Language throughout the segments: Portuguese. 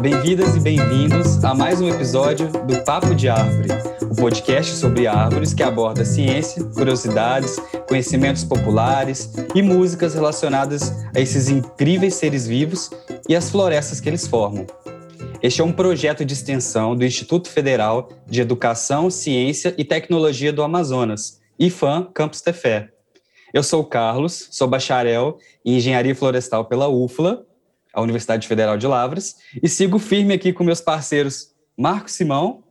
bem-vindas e bem-vindos a mais um episódio do Papo de Árvore, o um podcast sobre árvores que aborda ciência, curiosidades, conhecimentos populares e músicas relacionadas a esses incríveis seres vivos e as florestas que eles formam. Este é um projeto de extensão do Instituto Federal de Educação, Ciência e Tecnologia do Amazonas, IFAM Campus Tefé. Eu sou o Carlos, sou bacharel em Engenharia Florestal pela UFLA a Universidade Federal de Lavras, e sigo firme aqui com meus parceiros Marco Simão.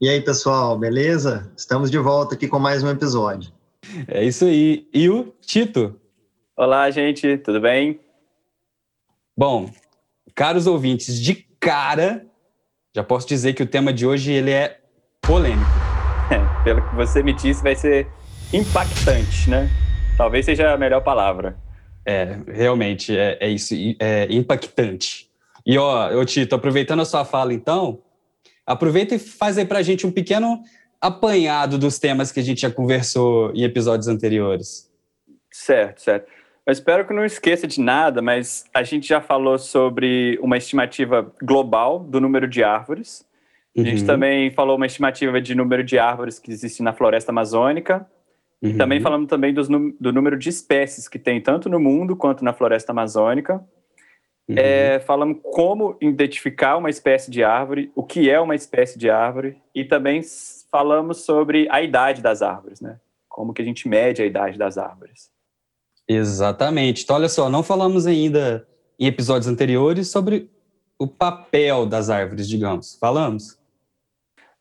E aí, pessoal, beleza? Estamos de volta aqui com mais um episódio. É isso aí. E o Tito? Olá, gente, tudo bem? Bom, caros ouvintes, de cara, já posso dizer que o tema de hoje ele é polêmico. É, pelo que você me disse, vai ser impactante, né? Talvez seja a melhor palavra. É, realmente, é, é isso, é impactante. E, ó, eu Tito, aproveitando a sua fala, então, aproveita e faz aí pra gente um pequeno apanhado dos temas que a gente já conversou em episódios anteriores. Certo, certo. Eu espero que não esqueça de nada, mas a gente já falou sobre uma estimativa global do número de árvores. A gente uhum. também falou uma estimativa de número de árvores que existe na floresta amazônica. Uhum. Também falamos também dos, do número de espécies que tem tanto no mundo quanto na floresta amazônica. Uhum. É, falamos como identificar uma espécie de árvore, o que é uma espécie de árvore, e também falamos sobre a idade das árvores, né? Como que a gente mede a idade das árvores. Exatamente. Então, olha só, não falamos ainda em episódios anteriores sobre o papel das árvores, digamos. Falamos?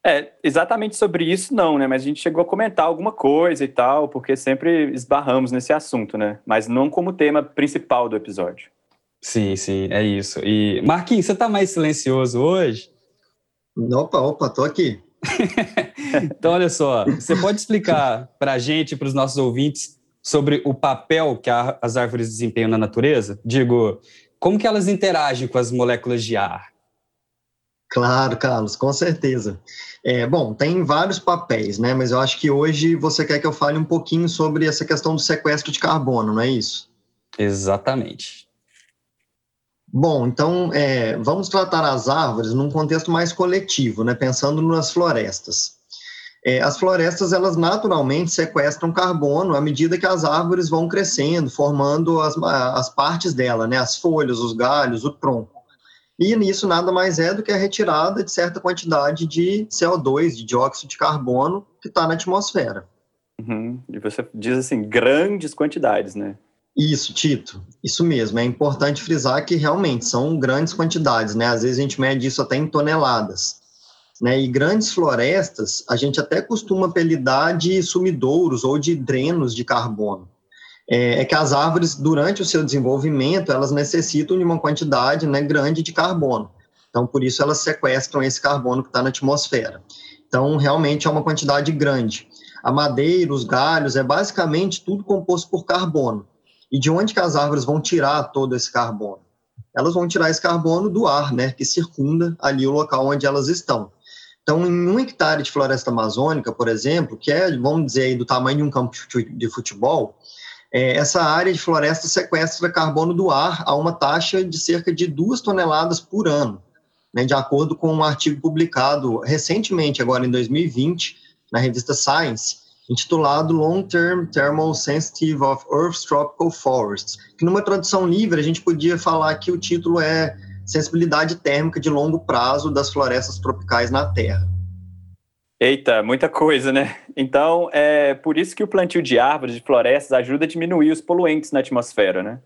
É, exatamente sobre isso não, né? Mas a gente chegou a comentar alguma coisa e tal, porque sempre esbarramos nesse assunto, né? Mas não como tema principal do episódio. Sim, sim, é isso. E Marquinhos, você tá mais silencioso hoje? Opa, opa, tô aqui. então, olha só, você pode explicar para a gente, para os nossos ouvintes, sobre o papel que a, as árvores desempenham na natureza? Digo, como que elas interagem com as moléculas de ar? Claro, Carlos, com certeza. É, bom, tem vários papéis, né? Mas eu acho que hoje você quer que eu fale um pouquinho sobre essa questão do sequestro de carbono, não é isso? Exatamente. Bom, então é, vamos tratar as árvores num contexto mais coletivo, né? Pensando nas florestas. É, as florestas, elas naturalmente sequestram carbono à medida que as árvores vão crescendo, formando as, as partes dela, né? As folhas, os galhos, o tronco. E nisso nada mais é do que a retirada de certa quantidade de CO2, de dióxido de carbono, que está na atmosfera. Uhum. E você diz assim, grandes quantidades, né? Isso, Tito. Isso mesmo. É importante frisar que realmente são grandes quantidades, né? Às vezes a gente mede isso até em toneladas. Né? E grandes florestas, a gente até costuma apelidar de sumidouros ou de drenos de carbono é, é, que as árvores, durante o seu desenvolvimento, elas necessitam de uma quantidade né, grande de carbono. Então, por isso, elas sequestram esse carbono que está na atmosfera. Então, realmente é uma quantidade grande. A madeira, os galhos, é basicamente tudo composto por carbono. E de onde que as árvores vão tirar todo esse carbono? Elas vão tirar esse carbono do ar, né, que circunda ali o local onde elas estão. Então, em um hectare de floresta amazônica, por exemplo, que é, vamos dizer, aí, do tamanho de um campo de futebol, é, essa área de floresta sequestra carbono do ar a uma taxa de cerca de 2 toneladas por ano, né, de acordo com um artigo publicado recentemente, agora em 2020, na revista Science, intitulado Long Term Thermal Sensitive of Earth's Tropical Forests, que numa tradução livre a gente podia falar que o título é Sensibilidade Térmica de Longo Prazo das Florestas Tropicais na Terra. Eita, muita coisa, né? Então, é por isso que o plantio de árvores, de florestas, ajuda a diminuir os poluentes na atmosfera, né?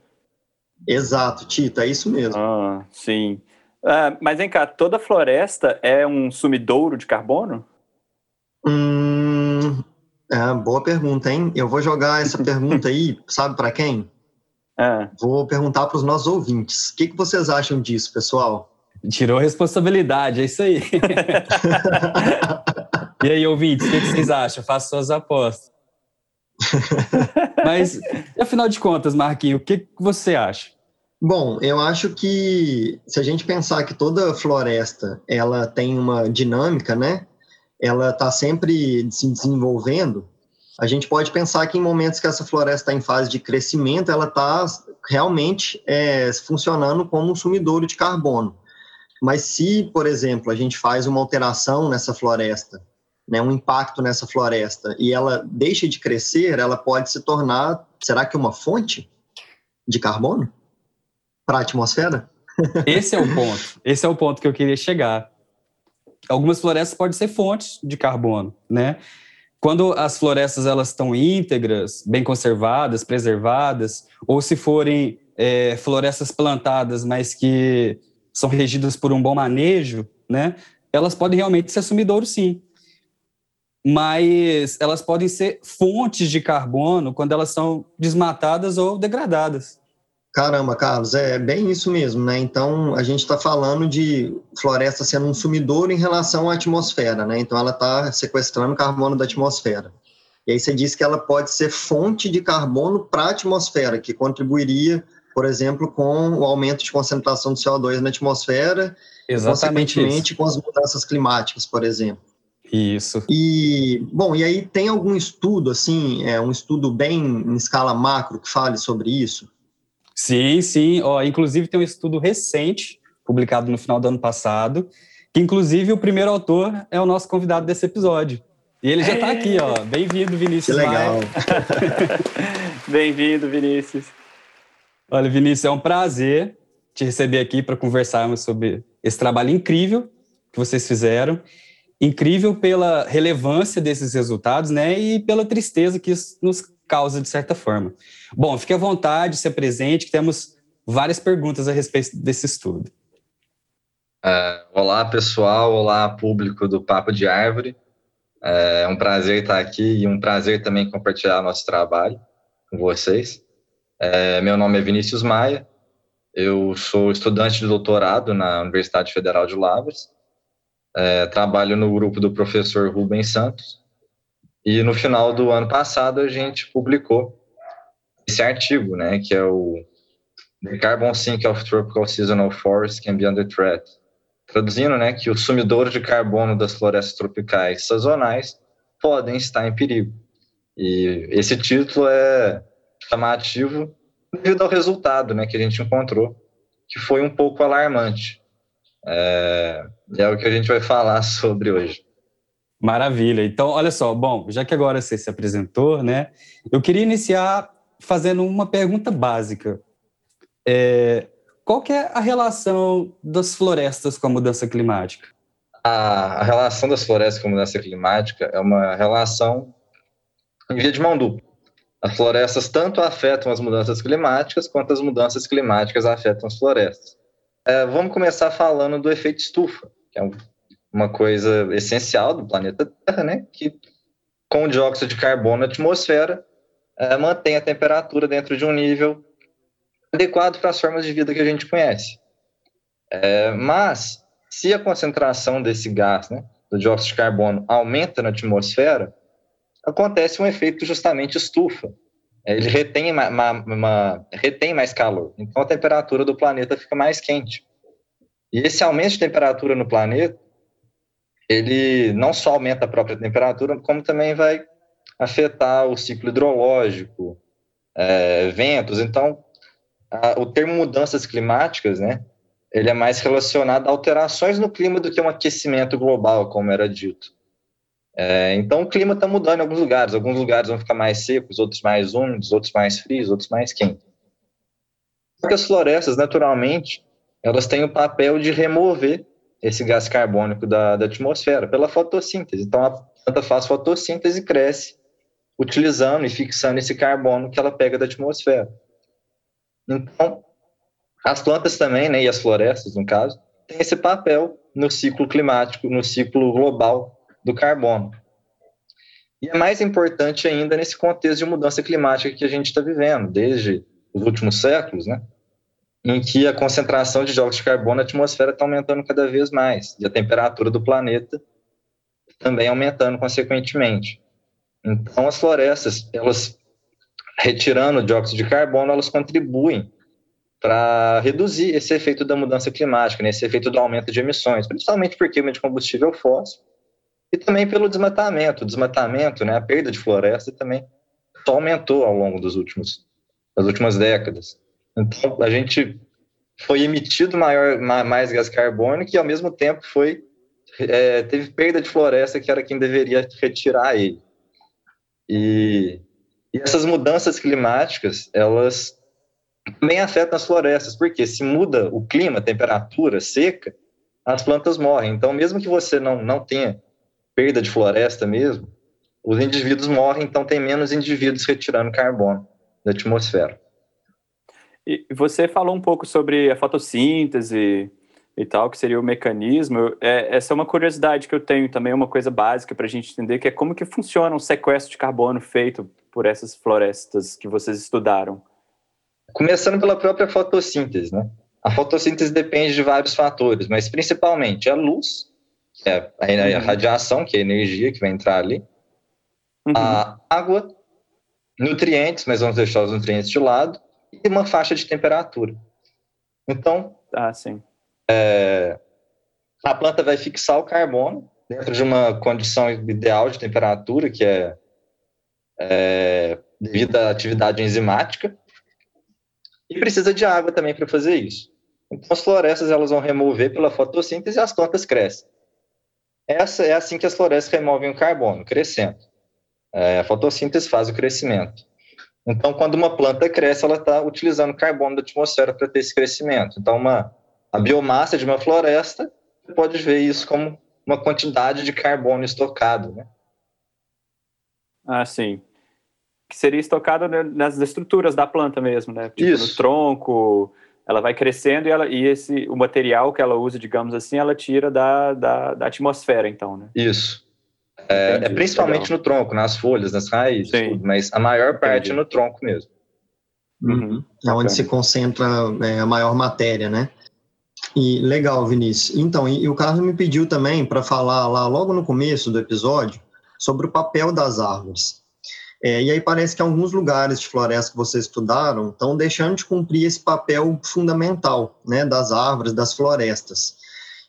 Exato, Tito, é isso mesmo. Ah, sim. Ah, mas vem cá, toda floresta é um sumidouro de carbono? Hum, é, boa pergunta, hein? Eu vou jogar essa pergunta aí, sabe para quem? Ah. Vou perguntar para os nossos ouvintes. O que, que vocês acham disso, pessoal? Tirou a responsabilidade, é isso aí. E aí, ouvintes, o que vocês acham? Façam suas apostas. Mas, afinal de contas, Marquinhos, o que você acha? Bom, eu acho que se a gente pensar que toda floresta ela tem uma dinâmica, né? Ela está sempre se desenvolvendo. A gente pode pensar que em momentos que essa floresta está em fase de crescimento, ela está realmente é, funcionando como um sumidouro de carbono. Mas se, por exemplo, a gente faz uma alteração nessa floresta, né, um impacto nessa floresta, e ela deixa de crescer, ela pode se tornar, será que uma fonte de carbono para a atmosfera? Esse é o ponto. Esse é o ponto que eu queria chegar. Algumas florestas podem ser fontes de carbono, né? Quando as florestas elas estão íntegras, bem conservadas, preservadas, ou se forem é, florestas plantadas, mas que são regidas por um bom manejo, né? Elas podem realmente ser sumidouro, sim. Mas elas podem ser fontes de carbono quando elas são desmatadas ou degradadas. Caramba, Carlos, é bem isso mesmo, né? Então, a gente está falando de floresta sendo um sumidouro em relação à atmosfera, né? Então, ela está sequestrando carbono da atmosfera. E aí você disse que ela pode ser fonte de carbono para a atmosfera, que contribuiria, por exemplo, com o aumento de concentração de CO2 na atmosfera, Exatamente consequentemente isso. com as mudanças climáticas, por exemplo. Isso. E, bom, e aí tem algum estudo, assim, é, um estudo bem em escala macro que fale sobre isso? Sim, sim. Ó, inclusive tem um estudo recente, publicado no final do ano passado, que inclusive o primeiro autor é o nosso convidado desse episódio. E ele já está aqui, ó. Bem-vindo, Vinícius. Que legal. Bem-vindo, Vinícius. Olha, Vinícius, é um prazer te receber aqui para conversarmos sobre esse trabalho incrível que vocês fizeram. Incrível pela relevância desses resultados, né? E pela tristeza que isso nos causa, de certa forma. Bom, fique à vontade, se apresente, que temos várias perguntas a respeito desse estudo. Uh, olá, pessoal. Olá, público do Papo de Árvore. É um prazer estar aqui e um prazer também compartilhar nosso trabalho com vocês. É, meu nome é Vinícius Maia. Eu sou estudante de doutorado na Universidade Federal de Lavras. É, trabalho no grupo do professor Rubens Santos e no final do ano passado a gente publicou esse artigo, né, que é o The Carbon Sink of Tropical Seasonal Forests Can Be Under Threat. Traduzindo, né, que os sumidouros de carbono das florestas tropicais sazonais podem estar em perigo. E esse título é chamativo devido ao resultado, né, que a gente encontrou, que foi um pouco alarmante. É, é o que a gente vai falar sobre hoje. Maravilha. Então, olha só, bom, já que agora você se apresentou, né? Eu queria iniciar fazendo uma pergunta básica. É, qual que é a relação das florestas com a mudança climática? A, a relação das florestas com a mudança climática é uma relação em via de mão dupla. As florestas tanto afetam as mudanças climáticas quanto as mudanças climáticas afetam as florestas. É, vamos começar falando do efeito estufa, que é um uma coisa essencial do planeta Terra, né? Que com o dióxido de carbono na atmosfera é, mantém a temperatura dentro de um nível adequado para as formas de vida que a gente conhece. É, mas se a concentração desse gás, né, do dióxido de carbono, aumenta na atmosfera, acontece um efeito justamente estufa. Ele retém, uma, uma, uma, retém mais calor, então a temperatura do planeta fica mais quente. E esse aumento de temperatura no planeta ele não só aumenta a própria temperatura, como também vai afetar o ciclo hidrológico, é, ventos. Então, a, o termo mudanças climáticas, né, ele é mais relacionado a alterações no clima do que um aquecimento global, como era dito. É, então, o clima está mudando em alguns lugares. Alguns lugares vão ficar mais secos, outros mais úmidos, outros mais frios, outros mais quentes. Porque as florestas, naturalmente, elas têm o papel de remover esse gás carbônico da, da atmosfera pela fotossíntese. Então, a planta faz fotossíntese e cresce, utilizando e fixando esse carbono que ela pega da atmosfera. Então, as plantas também, né, e as florestas, no caso, têm esse papel no ciclo climático, no ciclo global do carbono. E é mais importante ainda nesse contexto de mudança climática que a gente está vivendo, desde os últimos séculos, né? em que a concentração de dióxido de carbono na atmosfera está aumentando cada vez mais e a temperatura do planeta também aumentando consequentemente. Então, as florestas, elas retirando o dióxido de carbono, elas contribuem para reduzir esse efeito da mudança climática, né, esse efeito do aumento de emissões, principalmente por queima de combustível fóssil e também pelo desmatamento. O desmatamento, né, a perda de floresta também só aumentou ao longo dos últimos, das últimas décadas. Então, a gente foi emitido maior, mais gás carbônico e, ao mesmo tempo, foi é, teve perda de floresta, que era quem deveria retirar ele. E, e essas mudanças climáticas, elas também afetam as florestas, porque se muda o clima, temperatura, seca, as plantas morrem. Então, mesmo que você não, não tenha perda de floresta mesmo, os indivíduos morrem, então tem menos indivíduos retirando carbono da atmosfera. E você falou um pouco sobre a fotossíntese e tal, que seria o mecanismo. É, essa é uma curiosidade que eu tenho também, uma coisa básica para a gente entender, que é como que funciona um sequestro de carbono feito por essas florestas que vocês estudaram. Começando pela própria fotossíntese, né? A fotossíntese depende de vários fatores, mas principalmente a luz, que é a, uhum. radiação, que é a energia que vai entrar ali, uhum. a água, nutrientes, mas vamos deixar os nutrientes de lado, e uma faixa de temperatura. Então, ah, sim. É, a planta vai fixar o carbono dentro de uma condição ideal de temperatura, que é, é devido à atividade enzimática, e precisa de água também para fazer isso. Então, as florestas elas vão remover pela fotossíntese e as plantas crescem. Essa é assim que as florestas removem o carbono, crescendo. É, a fotossíntese faz o crescimento. Então, quando uma planta cresce, ela está utilizando carbono da atmosfera para ter esse crescimento. Então, uma, a biomassa de uma floresta, você pode ver isso como uma quantidade de carbono estocado, né? Ah, sim. Que seria estocado nas estruturas da planta mesmo, né? Tipo, isso. no tronco, ela vai crescendo e, ela, e esse, o material que ela usa, digamos assim, ela tira da, da, da atmosfera, então, né? Isso. É, é principalmente legal. no tronco, nas folhas, nas raízes, tudo, mas a maior parte é no tronco mesmo. Uhum. É onde se concentra é, a maior matéria, né? E legal, Vinícius. Então, e, e o Carlos me pediu também para falar lá logo no começo do episódio sobre o papel das árvores. É, e aí parece que alguns lugares de floresta que vocês estudaram estão deixando de cumprir esse papel fundamental, né, das árvores, das florestas.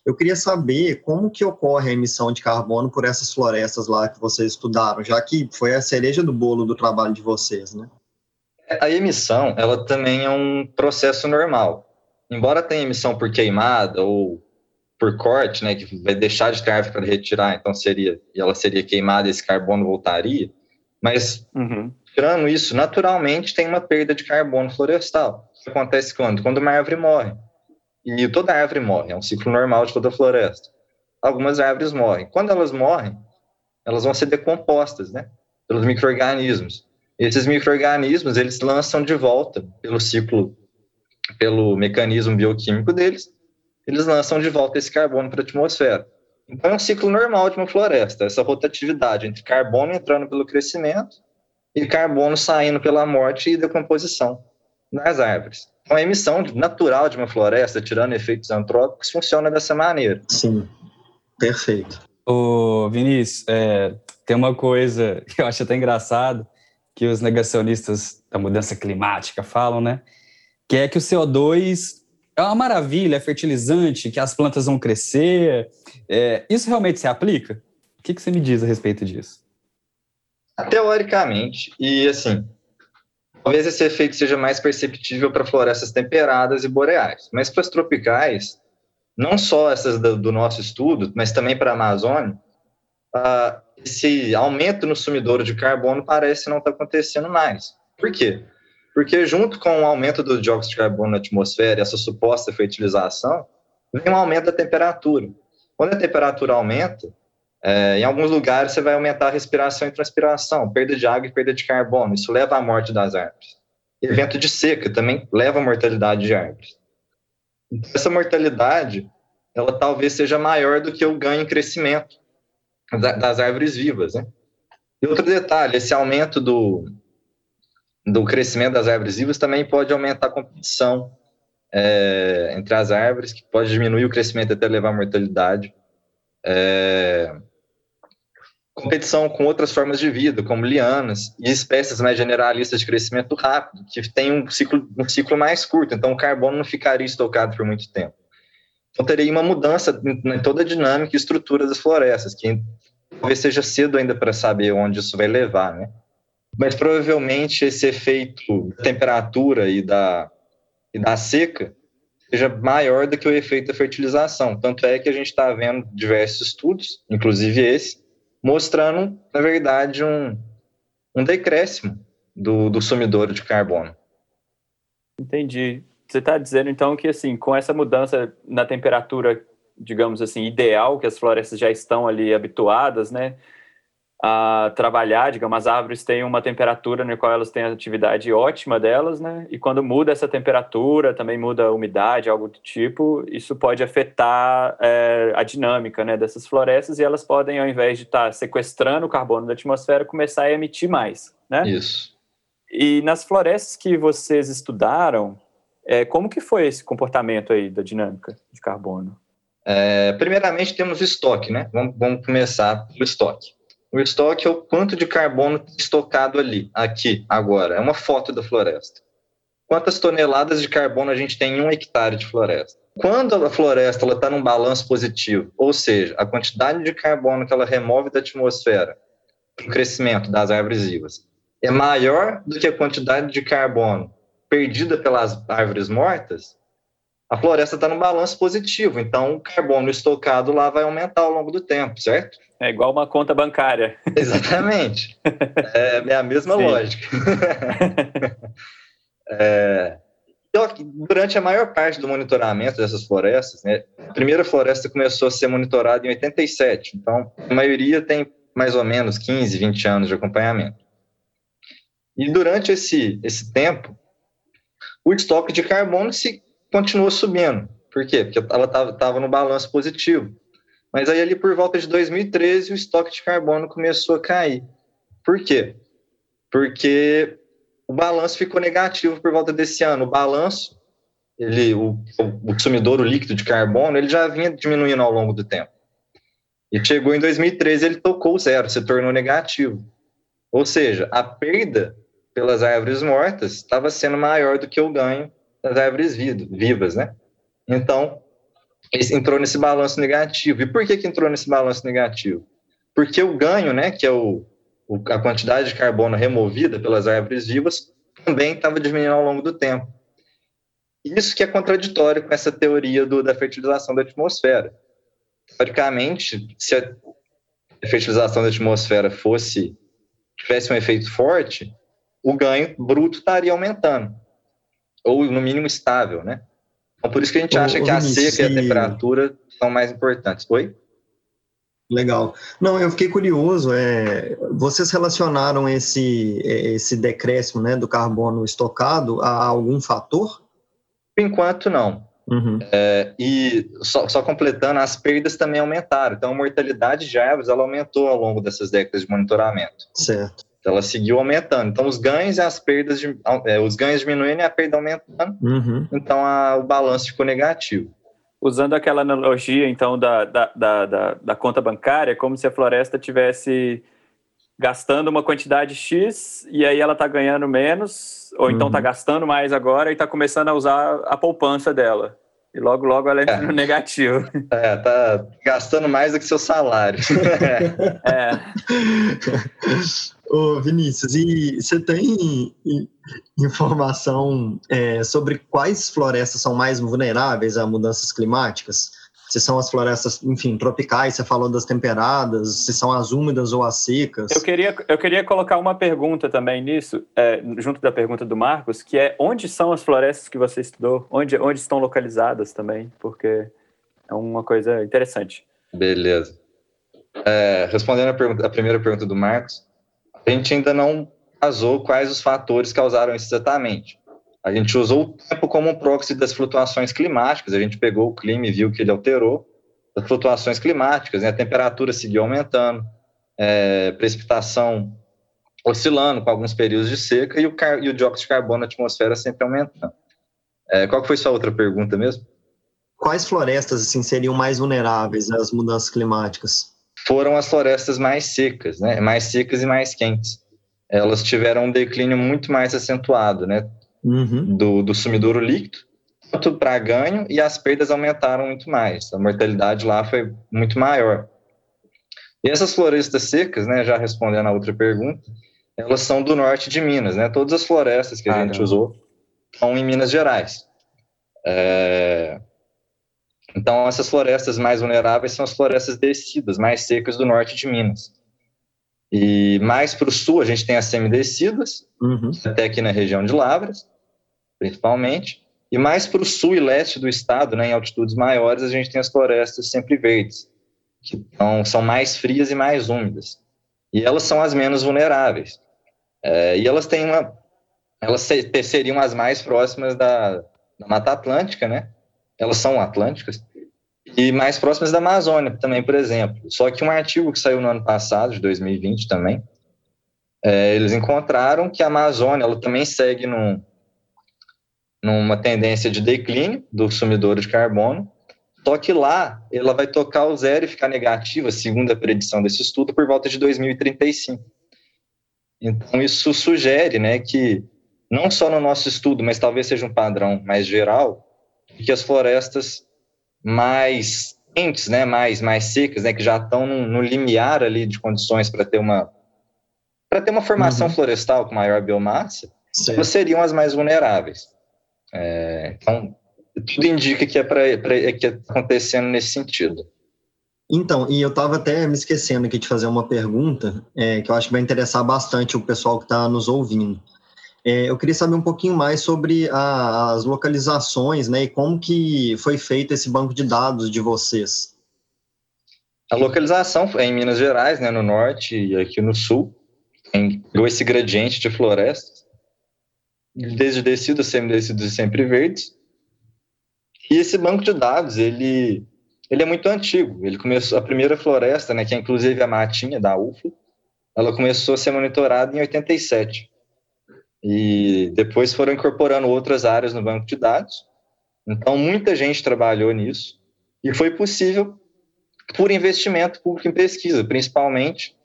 Eu queria saber como que ocorre a emissão de carbono por essas florestas lá que vocês estudaram, já que foi a cereja do bolo do trabalho de vocês, né? A emissão, ela também é um processo normal. Embora tenha emissão por queimada ou por corte, né, que vai deixar de ter árvore para retirar, então seria, ela seria queimada esse carbono voltaria, mas uhum. tirando isso, naturalmente tem uma perda de carbono florestal. Isso acontece quando? Quando uma árvore morre. E toda árvore morre, é um ciclo normal de toda a floresta. Algumas árvores morrem. Quando elas morrem, elas vão ser decompostas, né? Pelos micro-organismos. Esses micro-organismos, eles lançam de volta pelo ciclo, pelo mecanismo bioquímico deles, eles lançam de volta esse carbono para a atmosfera. Então é um ciclo normal de uma floresta, essa rotatividade entre carbono entrando pelo crescimento e carbono saindo pela morte e decomposição nas árvores. Então, a emissão natural de uma floresta, tirando efeitos antrópicos, funciona dessa maneira. Sim, perfeito. Ô, Vinícius, é, tem uma coisa que eu acho até engraçado, que os negacionistas da mudança climática falam, né? Que é que o CO2 é uma maravilha, é fertilizante, que as plantas vão crescer. É, isso realmente se aplica? O que, que você me diz a respeito disso? Teoricamente, e assim, Talvez esse efeito seja mais perceptível para florestas temperadas e boreais, mas para as tropicais, não só essas do, do nosso estudo, mas também para a Amazônia, uh, esse aumento no sumidouro de carbono parece não estar tá acontecendo mais. Por quê? Porque junto com o aumento do dióxido de carbono na atmosfera essa suposta fertilização, vem um aumento da temperatura. Quando a temperatura aumenta, é, em alguns lugares você vai aumentar a respiração e transpiração, perda de água e perda de carbono. Isso leva à morte das árvores. Evento de seca também leva à mortalidade de árvores. Então, essa mortalidade, ela talvez seja maior do que o ganho em crescimento das árvores vivas, né? E outro detalhe, esse aumento do, do crescimento das árvores vivas também pode aumentar a competição é, entre as árvores, que pode diminuir o crescimento até levar à mortalidade. É, competição com outras formas de vida, como lianas e espécies mais generalistas de crescimento rápido, que têm um ciclo, um ciclo mais curto, então o carbono não ficaria estocado por muito tempo. Então teria uma mudança em toda a dinâmica e estrutura das florestas, que talvez seja cedo ainda para saber onde isso vai levar, né? Mas provavelmente esse efeito da temperatura e da, e da seca seja maior do que o efeito da fertilização. Tanto é que a gente está vendo diversos estudos, inclusive esse, mostrando, na verdade, um, um decréscimo do, do sumidouro de carbono. Entendi. Você está dizendo, então, que assim, com essa mudança na temperatura, digamos assim, ideal, que as florestas já estão ali habituadas, né? A trabalhar, digamos, as árvores têm uma temperatura na qual elas têm a atividade ótima delas, né? E quando muda essa temperatura, também muda a umidade, algo do tipo, isso pode afetar é, a dinâmica, né, dessas florestas e elas podem, ao invés de estar tá sequestrando o carbono da atmosfera, começar a emitir mais, né? Isso. E nas florestas que vocês estudaram, é, como que foi esse comportamento aí da dinâmica de carbono? É, primeiramente temos estoque, né? Vamos, vamos começar pelo estoque. O estoque é o quanto de carbono estocado ali, aqui, agora. É uma foto da floresta. Quantas toneladas de carbono a gente tem em um hectare de floresta? Quando a floresta está num balanço positivo, ou seja, a quantidade de carbono que ela remove da atmosfera para o crescimento das árvores vivas é maior do que a quantidade de carbono perdida pelas árvores mortas, a floresta está no balanço positivo, então o carbono estocado lá vai aumentar ao longo do tempo, certo? É igual uma conta bancária. Exatamente. é, é, a mesma Sim. lógica. é, então, durante a maior parte do monitoramento dessas florestas, né, a primeira floresta começou a ser monitorada em 87, então a maioria tem mais ou menos 15, 20 anos de acompanhamento. E durante esse, esse tempo, o estoque de carbono se continuou subindo. Por quê? Porque ela estava no balanço positivo. Mas aí, ali por volta de 2013, o estoque de carbono começou a cair. Por quê? Porque o balanço ficou negativo por volta desse ano. O balanço, ele, o, o líquido de carbono, ele já vinha diminuindo ao longo do tempo. E chegou em 2013, ele tocou zero, se tornou negativo. Ou seja, a perda pelas árvores mortas estava sendo maior do que o ganho das árvores vivas, né? Então, entrou nesse balanço negativo. E por que, que entrou nesse balanço negativo? Porque o ganho, né, que é o, o a quantidade de carbono removida pelas árvores vivas, também estava diminuindo ao longo do tempo. Isso que é contraditório com essa teoria do, da fertilização da atmosfera. Teoricamente, se a fertilização da atmosfera fosse tivesse um efeito forte, o ganho bruto estaria aumentando ou no mínimo estável, né? Então, por isso que a gente acha ô, que a seca e a temperatura são mais importantes. Oi? Legal. Não, eu fiquei curioso. É, vocês relacionaram esse, esse decréscimo né, do carbono estocado a algum fator? Por enquanto, não. Uhum. É, e só, só, completando, as perdas também aumentaram. Então, a mortalidade de árvores ela aumentou ao longo dessas décadas de monitoramento. Certo. Ela seguiu aumentando. Então, os ganhos e as perdas, é, os ganhos diminuindo e a perda aumentando. Uhum. Então, a, o balanço ficou negativo. Usando aquela analogia, então, da, da, da, da, conta bancária, é como se a floresta tivesse gastando uma quantidade X e aí ela está ganhando menos, ou então está uhum. gastando mais agora e está começando a usar a poupança dela. E logo, logo ela entra é. no negativo. É, tá gastando mais do que seu salário. é. Ô, Vinícius, e você tem informação é, sobre quais florestas são mais vulneráveis a mudanças climáticas? Se são as florestas, enfim, tropicais, você falou das temperadas, se são as úmidas ou as secas. Eu queria, eu queria colocar uma pergunta também nisso, é, junto da pergunta do Marcos, que é onde são as florestas que você estudou? Onde, onde estão localizadas também? Porque é uma coisa interessante. Beleza. É, respondendo a, pergunta, a primeira pergunta do Marcos, a gente ainda não casou quais os fatores causaram isso exatamente. A gente usou o tempo como um proxy das flutuações climáticas, a gente pegou o clima e viu que ele alterou as flutuações climáticas, né? a temperatura seguiu aumentando, é, precipitação oscilando com alguns períodos de seca e o, e o dióxido de carbono na atmosfera sempre aumentando. É, qual foi sua outra pergunta mesmo? Quais florestas assim, seriam mais vulneráveis às mudanças climáticas? Foram as florestas mais secas, né? mais secas e mais quentes. Elas tiveram um declínio muito mais acentuado, né? uhum. do, do sumidouro líquido, tanto para ganho, e as perdas aumentaram muito mais. A mortalidade lá foi muito maior. E essas florestas secas, né, já respondendo a outra pergunta, elas são do norte de Minas, né? Todas as florestas que a ah, gente não. usou são em Minas Gerais. É... Então, essas florestas mais vulneráveis são as florestas descidas, mais secas do norte de Minas. E mais para o sul, a gente tem as semidescidas, uhum. até aqui na região de Lavras, principalmente. E mais para o sul e leste do estado, né, em altitudes maiores, a gente tem as florestas sempre verdes, que então, são mais frias e mais úmidas. E elas são as menos vulneráveis. É, e elas têm uma. Elas seriam as mais próximas da, da Mata Atlântica, né? Elas são atlânticas. E mais próximas da Amazônia também, por exemplo. Só que um artigo que saiu no ano passado, de 2020 também, é, eles encontraram que a Amazônia ela também segue num, numa tendência de declínio do sumidouro de carbono, só que lá ela vai tocar o zero e ficar negativa, segundo a predição desse estudo, por volta de 2035. Então, isso sugere né, que, não só no nosso estudo, mas talvez seja um padrão mais geral, que as florestas mais quentes, né, mais, mais secas, né, que já estão no, no limiar ali de condições para ter uma para ter uma formação uhum. florestal com maior biomassa, seriam as mais vulneráveis. É, então, tudo indica que é para é que é acontecendo nesse sentido. Então, e eu estava até me esquecendo aqui de fazer uma pergunta é, que eu acho que vai interessar bastante o pessoal que está nos ouvindo. É, eu queria saber um pouquinho mais sobre a, as localizações, né, e como que foi feito esse banco de dados de vocês. A localização é em Minas Gerais, né, no norte e aqui no sul, tem esse gradiente de florestas, desde descidos, semidescidos e sempre verdes. E esse banco de dados, ele, ele é muito antigo. Ele começou a primeira floresta, né, que é inclusive a matinha da UFA, ela começou a ser monitorada em 87. E depois foram incorporando outras áreas no banco de dados. Então, muita gente trabalhou nisso. E foi possível por investimento público em pesquisa, principalmente.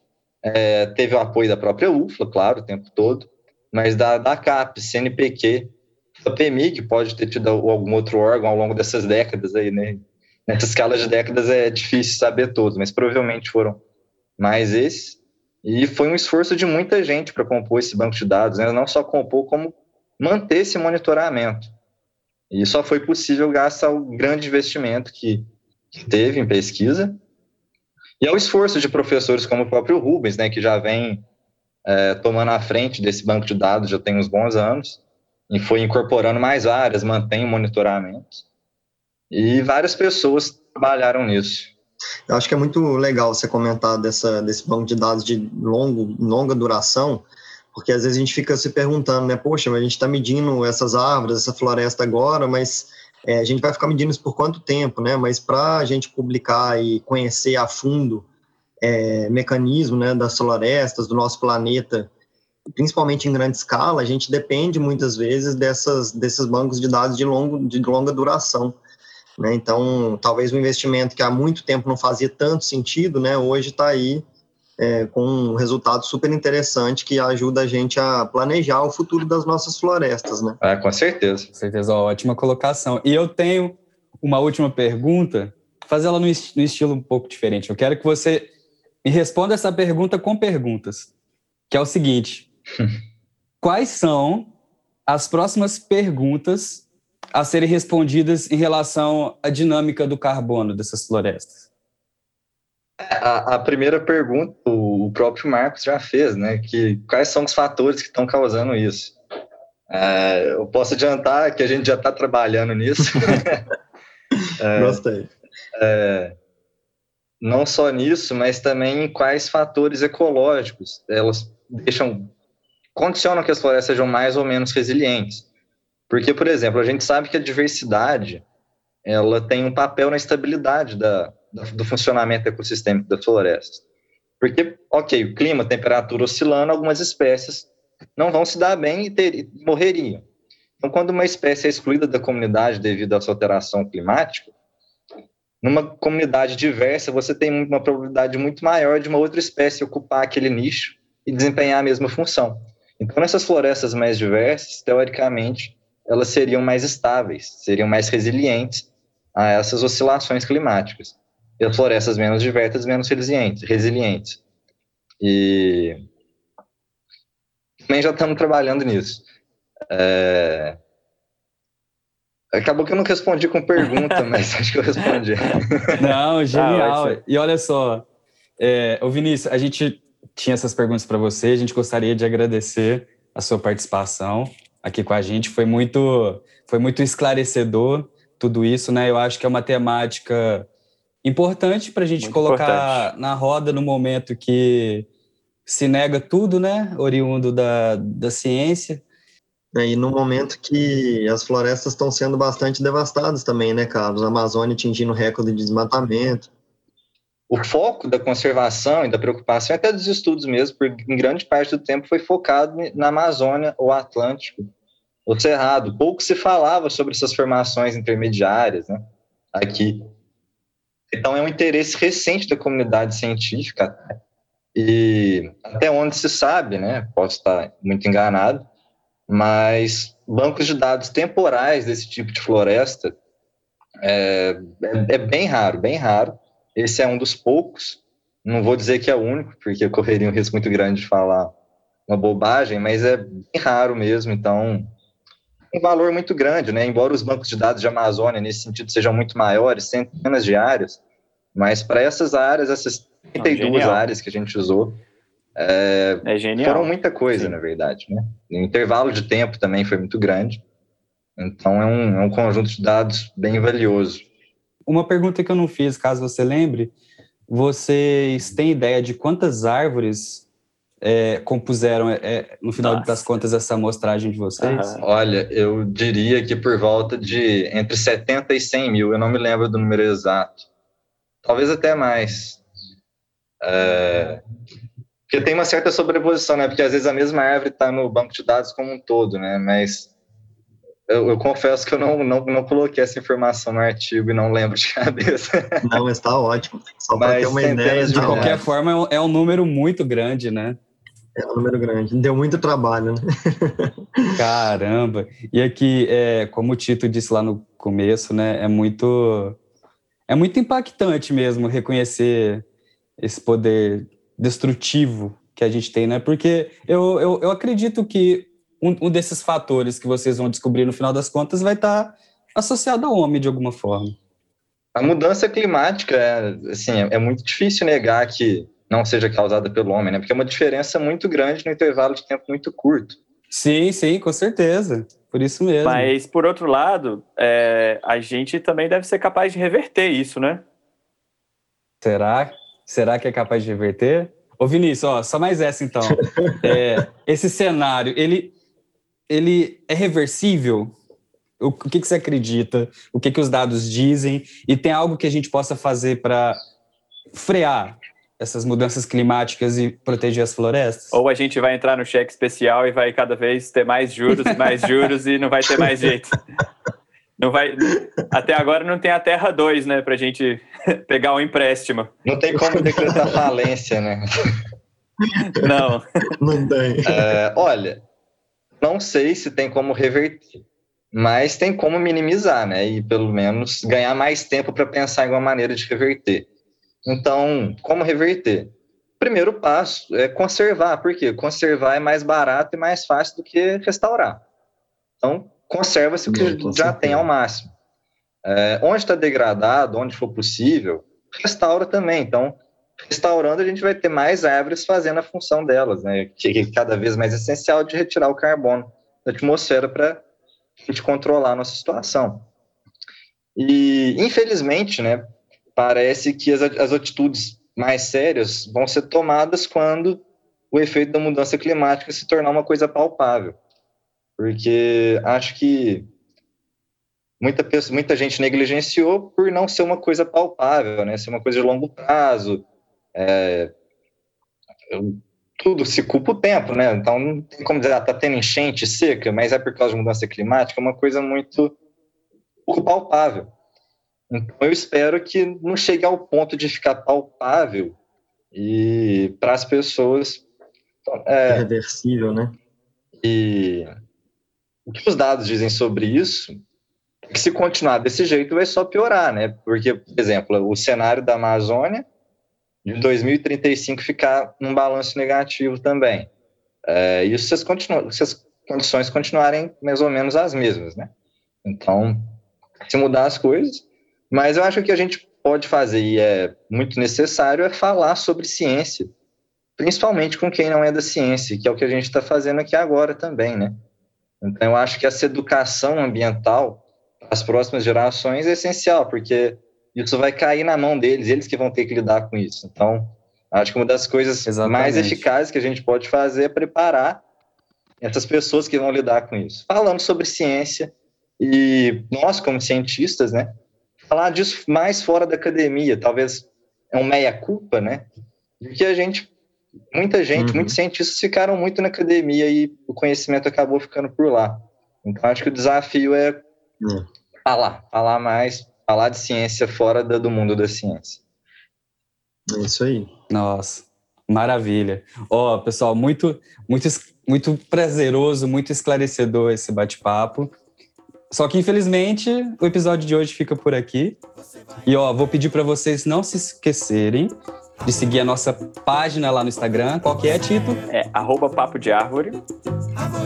É, teve o apoio da própria UFLA, claro, o tempo todo, mas da, da CAP, CNPq, da PEMIG, pode ter tido algum outro órgão ao longo dessas décadas aí, né? Nessa escala de décadas é difícil saber todos, mas provavelmente foram mais esses. E foi um esforço de muita gente para compor esse banco de dados, né? não só compor, como manter esse monitoramento. E só foi possível graças ao grande investimento que, que teve em pesquisa e ao esforço de professores como o próprio Rubens, né, que já vem é, tomando a frente desse banco de dados já tem uns bons anos e foi incorporando mais áreas, mantém o monitoramento. E várias pessoas trabalharam nisso. Eu acho que é muito legal você comentar dessa, desse banco de dados de longo, longa duração, porque às vezes a gente fica se perguntando, né, poxa, mas a gente está medindo essas árvores, essa floresta agora, mas é, a gente vai ficar medindo isso por quanto tempo, né? Mas para a gente publicar e conhecer a fundo é, mecanismo né, das florestas, do nosso planeta, principalmente em grande escala, a gente depende muitas vezes dessas, desses bancos de dados de, longo, de longa duração. Né? Então, talvez um investimento que há muito tempo não fazia tanto sentido, né, hoje está aí é, com um resultado super interessante que ajuda a gente a planejar o futuro das nossas florestas. Né? É, com certeza. Com certeza, ótima colocação. E eu tenho uma última pergunta, fazer ela no, no estilo um pouco diferente. Eu quero que você me responda essa pergunta com perguntas, que é o seguinte: quais são as próximas perguntas a serem respondidas em relação à dinâmica do carbono dessas florestas? A, a, primeira pergunta o próprio Marcos já fez, né? Que quais são os fatores que estão causando isso? É, eu posso adiantar que a gente já está trabalhando nisso. é, Gostei. É, não só nisso, mas também em quais fatores ecológicos elas deixam condicionam que as florestas sejam mais ou menos resilientes. Porque, por exemplo, a gente sabe que a diversidade ela tem um papel na estabilidade da, do funcionamento ecossistêmico das florestas. Porque, ok, o clima, temperatura oscilando, algumas espécies não vão se dar bem e, ter, e morreriam. Então, quando uma espécie é excluída da comunidade devido à sua alteração climática, numa comunidade diversa, você tem uma probabilidade muito maior de uma outra espécie ocupar aquele nicho e desempenhar a mesma função. Então, nessas florestas mais diversas, teoricamente, elas seriam mais estáveis, seriam mais resilientes a essas oscilações climáticas. E as florestas menos diversas, menos resilientes. resilientes. E também já estamos trabalhando nisso. É... Acabou que eu não respondi com pergunta, mas acho que eu respondi. Não, genial. Ah, e olha só, é, ô Vinícius, a gente tinha essas perguntas para você, a gente gostaria de agradecer a sua participação aqui com a gente. Foi muito, foi muito esclarecedor tudo isso, né? Eu acho que é uma temática importante para a gente muito colocar importante. na roda no momento que se nega tudo, né? Oriundo da, da ciência. É, e no momento que as florestas estão sendo bastante devastadas também, né, Carlos? A Amazônia atingindo recorde de desmatamento. O foco da conservação e da preocupação, até dos estudos mesmo, por, em grande parte do tempo, foi focado na Amazônia, o Atlântico, o Cerrado. Pouco se falava sobre essas formações intermediárias né, aqui. Então, é um interesse recente da comunidade científica, e até onde se sabe, né, posso estar muito enganado, mas bancos de dados temporais desse tipo de floresta é, é, é, bem raro, bem raro. Esse é um dos poucos. Não vou dizer que é o único, porque eu correria um risco muito grande de falar uma bobagem, mas é bem raro mesmo. Então, um valor muito grande, né? Embora os bancos de dados de Amazônia, nesse sentido, sejam muito maiores, centenas de áreas, mas para essas áreas, essas 32 ah, áreas que a gente usou, é, é genial. Foram muita coisa, Sim. na verdade. Né? O intervalo de tempo também foi muito grande. Então, é um, é um conjunto de dados bem valioso. Uma pergunta que eu não fiz, caso você lembre, vocês têm ideia de quantas árvores é, compuseram, é, no final Nossa. das contas, essa amostragem de vocês? Uhum. Olha, eu diria que por volta de entre 70 e 100 mil, eu não me lembro do número exato. Talvez até mais. É, porque tem uma certa sobreposição, né? Porque às vezes a mesma árvore está no banco de dados como um todo, né? Mas eu, eu, confesso que eu não, não, não coloquei essa informação no artigo e não lembro de cabeça. Não, mas está ótimo. Só para ter uma ideia. De qualquer forma, é um, é um número muito grande, né? É um número grande. Deu muito trabalho, né? Caramba! E aqui, é, como o Tito disse lá no começo, né? É muito, é muito impactante mesmo reconhecer esse poder destrutivo que a gente tem, né? Porque eu, eu, eu acredito que um, um, desses fatores que vocês vão descobrir no final das contas vai estar tá associado ao homem de alguma forma. A mudança climática, é, assim, é, é muito difícil negar que não seja causada pelo homem, né? Porque é uma diferença muito grande no intervalo de tempo muito curto. Sim, sim, com certeza. Por isso mesmo. Mas, por outro lado, é, a gente também deve ser capaz de reverter isso, né? Será? Será que é capaz de reverter? Ô Vinícius, ó, só mais essa então. É, esse cenário, ele, ele é reversível? O, o que, que você acredita? O que, que os dados dizem? E tem algo que a gente possa fazer para frear essas mudanças climáticas e proteger as florestas? Ou a gente vai entrar no cheque especial e vai cada vez ter mais juros, mais juros e não vai ter mais jeito. Não vai. Até agora não tem a Terra 2, né? Pra gente pegar um empréstimo. Não tem como decretar falência, né? Não. Não tem. É, olha, não sei se tem como reverter, mas tem como minimizar, né? E pelo menos ganhar mais tempo para pensar em uma maneira de reverter. Então, como reverter? Primeiro passo é conservar, porque conservar é mais barato e mais fácil do que restaurar. Então, conserva-se o que já tem ao máximo. É, onde está degradado, onde for possível, restaura também. Então, restaurando, a gente vai ter mais árvores fazendo a função delas, né? Que é cada vez mais essencial de retirar o carbono da atmosfera para a gente controlar a nossa situação. E, infelizmente, né, parece que as, as atitudes mais sérias vão ser tomadas quando o efeito da mudança climática se tornar uma coisa palpável porque acho que muita, pessoa, muita gente negligenciou por não ser uma coisa palpável, né? Ser uma coisa de longo prazo. É, tudo se culpa o tempo, né? Então não tem como dizer, ah, tá tendo enchente seca, mas é por causa de mudança climática, é uma coisa muito pouco palpável. Então eu espero que não chegue ao ponto de ficar palpável e para as pessoas é, reversível, né? E o que os dados dizem sobre isso é que se continuar desse jeito vai só piorar, né? Porque, por exemplo, o cenário da Amazônia de 2035 ficar num balanço negativo também. É, isso se as, se as condições continuarem mais ou menos as mesmas, né? Então, se mudar as coisas, mas eu acho que a gente pode fazer e é muito necessário é falar sobre ciência, principalmente com quem não é da ciência, que é o que a gente está fazendo aqui agora também, né? Então, eu acho que essa educação ambiental as próximas gerações é essencial, porque isso vai cair na mão deles, eles que vão ter que lidar com isso. Então, acho que uma das coisas Exatamente. mais eficazes que a gente pode fazer é preparar essas pessoas que vão lidar com isso. Falando sobre ciência e nós, como cientistas, né, falar disso mais fora da academia, talvez é um meia-culpa, né, de que a gente, muita gente, uhum. muitos cientistas ficaram muito na academia e o conhecimento acabou ficando por lá. Então, acho que o desafio é uhum. falar, falar mais, falar de ciência fora do mundo da ciência. É isso aí. Nossa, maravilha. Ó, oh, pessoal, muito, muito, muito prazeroso, muito esclarecedor esse bate-papo. Só que, infelizmente, o episódio de hoje fica por aqui. E, ó, vou pedir para vocês não se esquecerem de seguir a nossa página lá no Instagram. Qual que é, Tito? É arroba Papo de Árvore.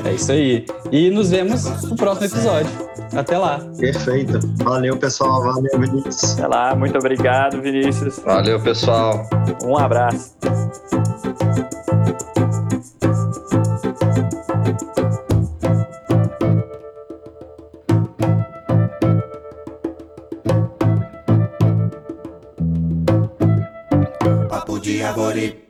É isso aí. E nos vemos no próximo episódio. Até lá. Perfeito. Valeu, pessoal. Valeu, Vinícius. Até lá. Muito obrigado, Vinícius. Valeu, pessoal. Um abraço. Papo de Árvore.